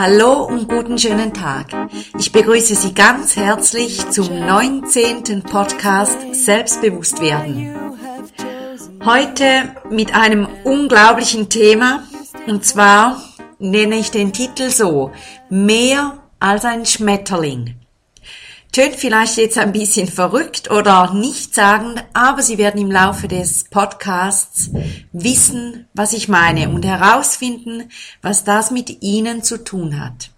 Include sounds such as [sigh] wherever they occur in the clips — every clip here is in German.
Hallo und guten schönen Tag. Ich begrüße Sie ganz herzlich zum 19. Podcast Selbstbewusst werden. Heute mit einem unglaublichen Thema und zwar nenne ich den Titel so, mehr als ein Schmetterling. Tönt vielleicht jetzt ein bisschen verrückt oder nichtssagend, aber Sie werden im Laufe des Podcasts wissen, was ich meine und herausfinden, was das mit Ihnen zu tun hat.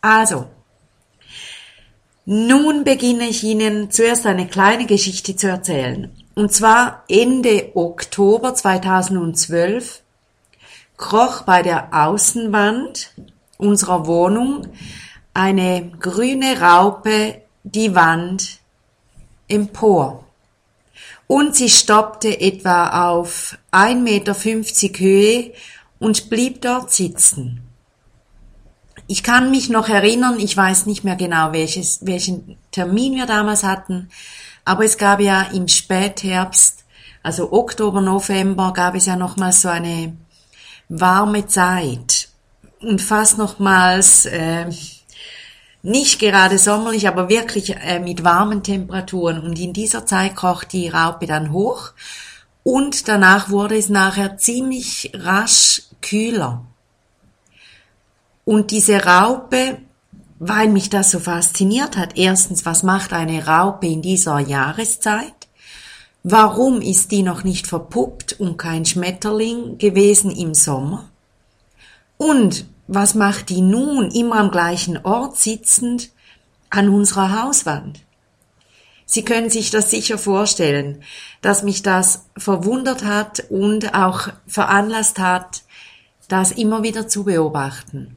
Also, nun beginne ich Ihnen zuerst eine kleine Geschichte zu erzählen. Und zwar Ende Oktober 2012 kroch bei der Außenwand unserer Wohnung eine grüne Raupe die Wand empor. Und sie stoppte etwa auf 1,50 Meter Höhe und blieb dort sitzen. Ich kann mich noch erinnern, ich weiß nicht mehr genau, welches, welchen Termin wir damals hatten, aber es gab ja im Spätherbst, also Oktober, November, gab es ja nochmals so eine warme Zeit und fast nochmals äh, nicht gerade sommerlich, aber wirklich äh, mit warmen Temperaturen. Und in dieser Zeit kocht die Raupe dann hoch und danach wurde es nachher ziemlich rasch kühler. Und diese Raupe, weil mich das so fasziniert hat, erstens, was macht eine Raupe in dieser Jahreszeit? Warum ist die noch nicht verpuppt und kein Schmetterling gewesen im Sommer? Und was macht die nun immer am gleichen Ort sitzend an unserer Hauswand? Sie können sich das sicher vorstellen, dass mich das verwundert hat und auch veranlasst hat, das immer wieder zu beobachten.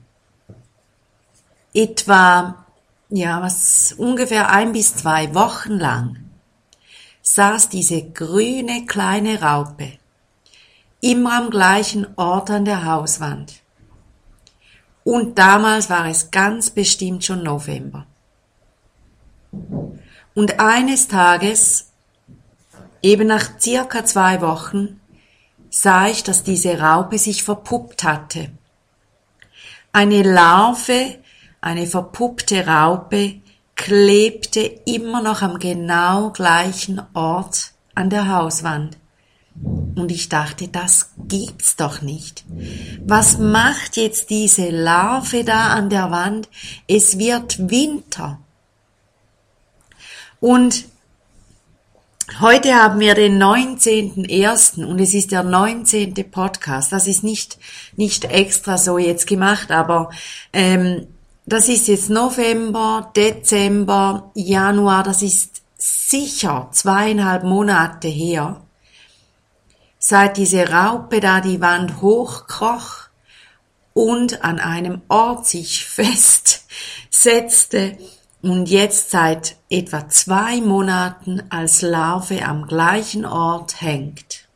Etwa, ja, was ungefähr ein bis zwei Wochen lang saß diese grüne kleine Raupe immer am gleichen Ort an der Hauswand. Und damals war es ganz bestimmt schon November. Und eines Tages, eben nach circa zwei Wochen, sah ich, dass diese Raupe sich verpuppt hatte. Eine Larve, eine verpuppte Raupe, klebte immer noch am genau gleichen Ort an der Hauswand. Und ich dachte, das gibt's doch nicht. Was macht jetzt diese Larve da an der Wand? Es wird Winter. Und heute haben wir den 19.01. und es ist der 19. Podcast. Das ist nicht, nicht extra so jetzt gemacht, aber ähm, das ist jetzt November, Dezember, Januar, das ist sicher zweieinhalb Monate her seit diese Raupe da die Wand hochkroch und an einem Ort sich [laughs] festsetzte und jetzt seit etwa zwei Monaten als Larve am gleichen Ort hängt.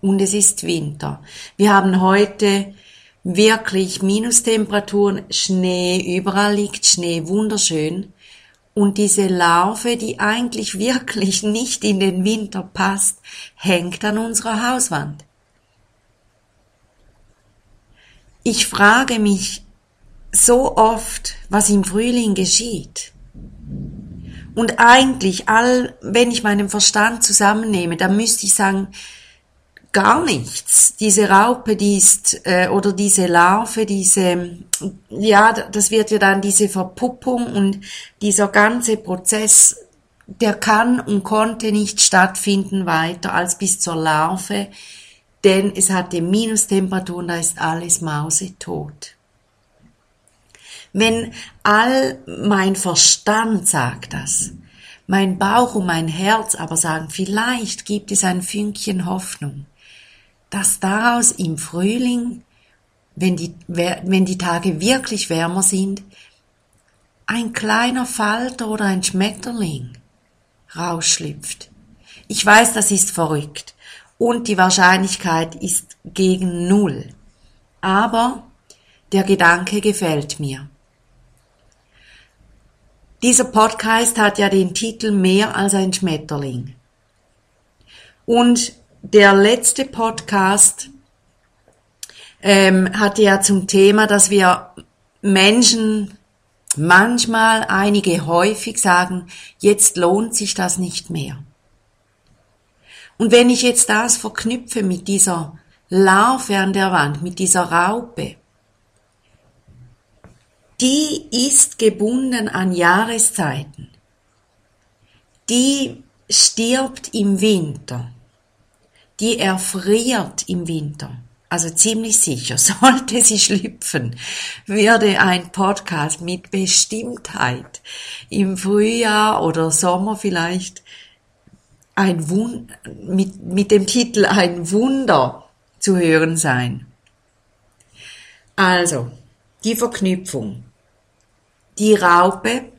Und es ist Winter. Wir haben heute wirklich Minustemperaturen, Schnee, überall liegt Schnee, wunderschön. Und diese Larve, die eigentlich [laughs] wirklich nicht in den Winter passt, hängt an unserer Hauswand. Ich frage mich so oft, was im Frühling geschieht. Und eigentlich, all, wenn ich meinen Verstand zusammennehme, dann müsste ich sagen, gar nichts. Diese Raupe, die ist, äh, oder diese Larve, diese, ja, das wird ja dann diese Verpuppung und dieser ganze Prozess, der kann und konnte nicht stattfinden weiter als bis zur Larve, denn es hatte Minustemperaturen, da ist alles mausetot. Wenn all mein Verstand sagt das, mein Bauch und mein Herz aber sagen, vielleicht gibt es ein Fünkchen Hoffnung, dass daraus im Frühling, wenn die, wenn die Tage wirklich wärmer sind, ein kleiner Falter oder ein Schmetterling rausschlüpft. Ich weiß, das ist verrückt und die Wahrscheinlichkeit ist gegen Null. Aber der Gedanke gefällt mir. Dieser Podcast hat ja den Titel Mehr als ein Schmetterling. Und der letzte Podcast ähm, hatte ja zum Thema, dass wir Menschen manchmal, einige häufig sagen, jetzt lohnt sich das nicht mehr. Und wenn ich jetzt das verknüpfe mit dieser Larve an der Wand, mit dieser Raupe, die ist gebunden an Jahreszeiten. Die stirbt im Winter. Die erfriert im Winter. Also ziemlich sicher, [laughs] sollte sie schlüpfen, würde ein Podcast mit Bestimmtheit im Frühjahr oder Sommer vielleicht ein Wun mit, mit dem Titel Ein Wunder zu hören sein. Also, die Verknüpfung. Die Raupe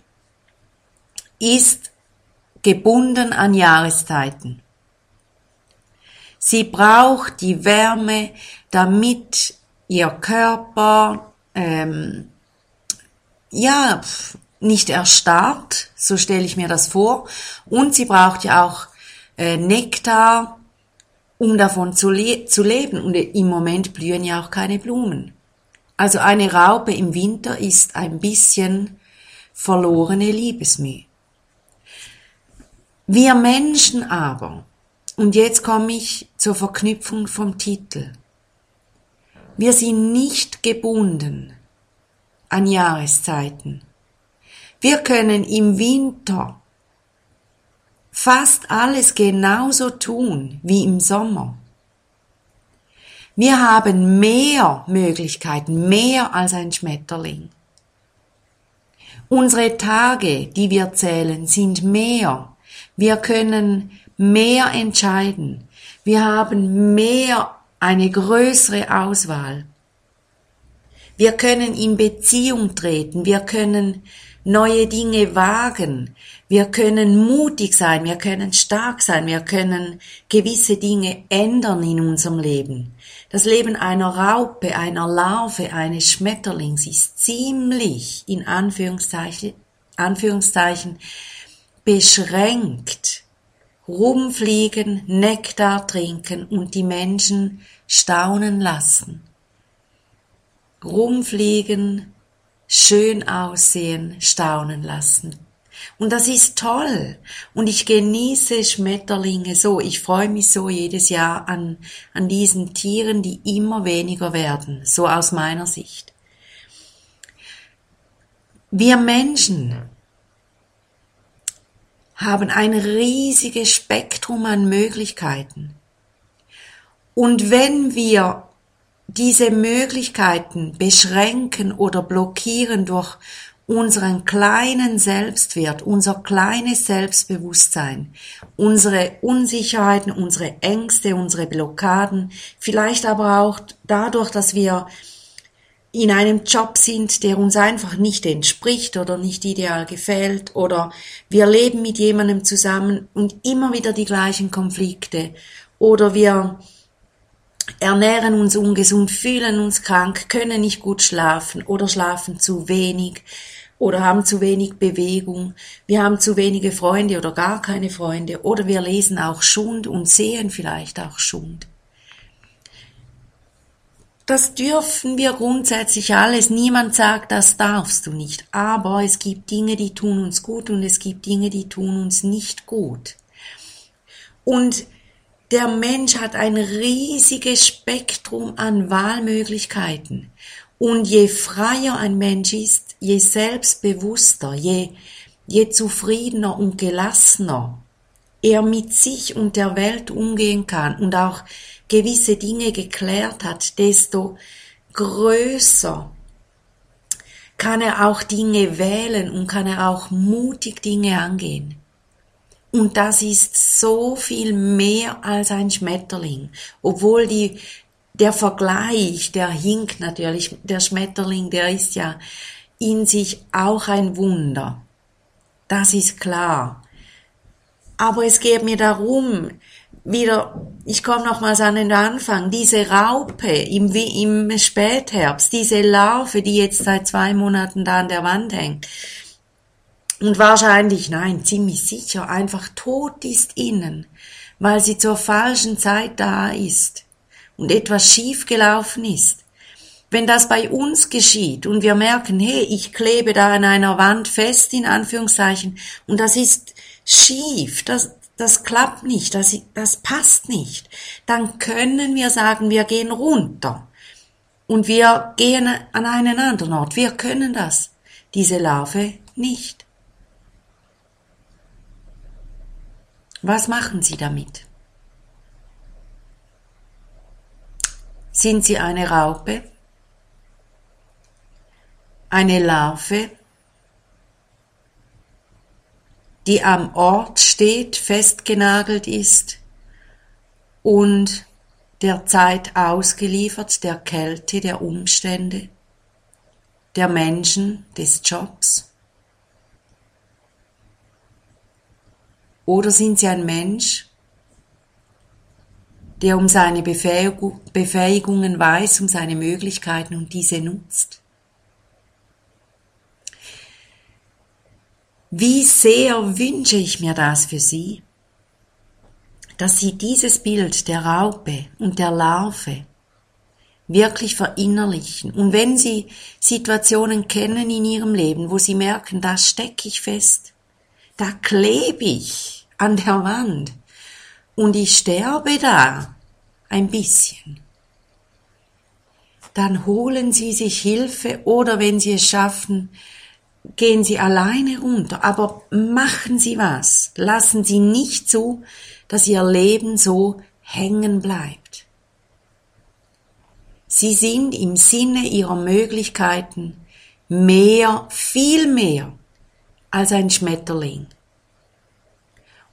ist gebunden an Jahreszeiten. Sie braucht die Wärme, damit ihr Körper ähm, ja nicht erstarrt, so stelle ich mir das vor. Und sie braucht ja auch äh, Nektar, um davon zu, le zu leben. Und im Moment blühen ja auch keine Blumen. Also eine Raupe im Winter ist ein bisschen verlorene Liebesmühe. Wir Menschen aber, und jetzt komme ich zur Verknüpfung vom Titel, wir sind nicht gebunden an Jahreszeiten. Wir können im Winter fast alles genauso tun wie im Sommer. Wir haben mehr Möglichkeiten, mehr als ein Schmetterling. Unsere Tage, die wir zählen, sind mehr. Wir können mehr entscheiden. Wir haben mehr, eine größere Auswahl. Wir können in Beziehung treten. Wir können neue Dinge wagen. Wir können mutig sein, wir können stark sein, wir können gewisse Dinge ändern in unserem Leben. Das Leben einer Raupe, einer Larve, eines Schmetterlings ist ziemlich in Anführungszeichen, Anführungszeichen beschränkt. Rumfliegen, Nektar trinken und die Menschen staunen lassen. Rumfliegen, schön aussehen, staunen lassen. Und das ist toll. Und ich genieße Schmetterlinge so. Ich freue mich so jedes Jahr an, an diesen Tieren, die immer weniger werden. So aus meiner Sicht. Wir Menschen haben ein riesiges Spektrum an Möglichkeiten. Und wenn wir diese Möglichkeiten beschränken oder blockieren durch unseren kleinen Selbstwert, unser kleines Selbstbewusstsein, unsere Unsicherheiten, unsere Ängste, unsere Blockaden, vielleicht aber auch dadurch, dass wir in einem Job sind, der uns einfach nicht entspricht oder nicht ideal gefällt oder wir leben mit jemandem zusammen und immer wieder die gleichen Konflikte oder wir ernähren uns ungesund, fühlen uns krank, können nicht gut schlafen oder schlafen zu wenig oder haben zu wenig Bewegung, wir haben zu wenige Freunde oder gar keine Freunde oder wir lesen auch Schund und sehen vielleicht auch Schund. Das dürfen wir grundsätzlich alles. Niemand sagt, das darfst du nicht. Aber es gibt Dinge, die tun uns gut und es gibt Dinge, die tun uns nicht gut. Und der Mensch hat ein riesiges Spektrum an Wahlmöglichkeiten. Und je freier ein Mensch ist, je selbstbewusster, je, je zufriedener und gelassener er mit sich und der Welt umgehen kann und auch gewisse Dinge geklärt hat, desto größer kann er auch Dinge wählen und kann er auch mutig Dinge angehen. Und das ist so viel mehr als ein Schmetterling. Obwohl die, der Vergleich, der hinkt natürlich, der Schmetterling, der ist ja in sich auch ein Wunder. Das ist klar. Aber es geht mir darum, wieder, ich komme nochmals an den Anfang, diese Raupe im, im Spätherbst, diese Larve, die jetzt seit zwei Monaten da an der Wand hängt, und wahrscheinlich, nein, ziemlich sicher, einfach tot ist innen, weil sie zur falschen Zeit da ist und etwas schief gelaufen ist. wenn das bei uns geschieht und wir merken, hey, ich klebe da an einer Wand fest, in Anführungszeichen, und das ist schief, das, das klappt nicht, das, das passt nicht, dann können wir sagen, wir gehen runter und wir gehen an einen anderen Ort. Wir können das, diese Larve nicht. Was machen Sie damit? Sind Sie eine Raupe? Eine Larve? Die am Ort steht, festgenagelt ist und der Zeit ausgeliefert, der Kälte, der Umstände, der Menschen, des Jobs? Oder sind Sie ein Mensch, der um seine Befähigungen weiß, um seine Möglichkeiten und diese nutzt? Wie sehr wünsche ich mir das für Sie, dass Sie dieses Bild der Raupe und der Larve wirklich verinnerlichen. Und wenn Sie Situationen kennen in Ihrem Leben, wo Sie merken, da stecke ich fest, da klebe ich an der Wand und ich sterbe da ein bisschen. Dann holen Sie sich Hilfe oder wenn Sie es schaffen, gehen Sie alleine runter, aber machen Sie was. Lassen Sie nicht zu, dass Ihr Leben so hängen bleibt. Sie sind im Sinne Ihrer Möglichkeiten mehr, viel mehr als ein Schmetterling.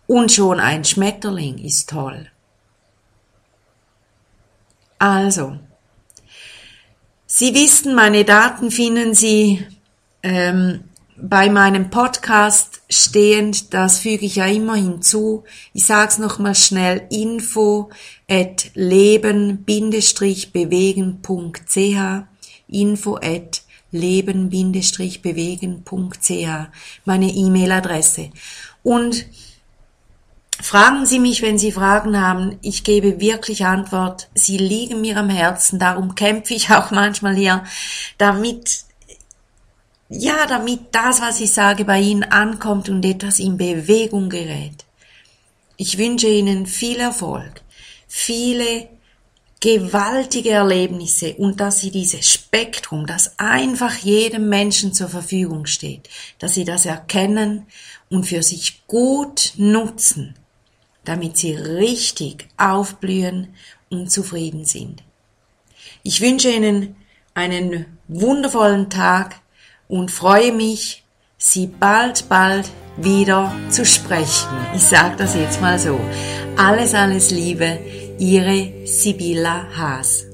Und schon ein Schmetterling ist toll. Also, Sie wissen, meine Daten finden Sie ähm, bei meinem Podcast stehend, das füge ich ja immer hinzu. Ich sag's noch mal schnell, info at leben-bewegen.ch info at leben-bewegen.ch, meine E-Mail-Adresse. Und fragen Sie mich, wenn Sie Fragen haben. Ich gebe wirklich Antwort. Sie liegen mir am Herzen. Darum kämpfe ich auch manchmal hier, damit, ja, damit das, was ich sage, bei Ihnen ankommt und etwas in Bewegung gerät. Ich wünsche Ihnen viel Erfolg, viele gewaltige Erlebnisse und dass sie dieses Spektrum, das einfach jedem Menschen zur Verfügung steht, dass sie das erkennen und für sich gut nutzen, damit sie richtig aufblühen und zufrieden sind. Ich wünsche Ihnen einen wundervollen Tag und freue mich, Sie bald, bald wieder zu sprechen. Ich sage das jetzt mal so. Alles, alles Liebe Ihre Sibylla Haas.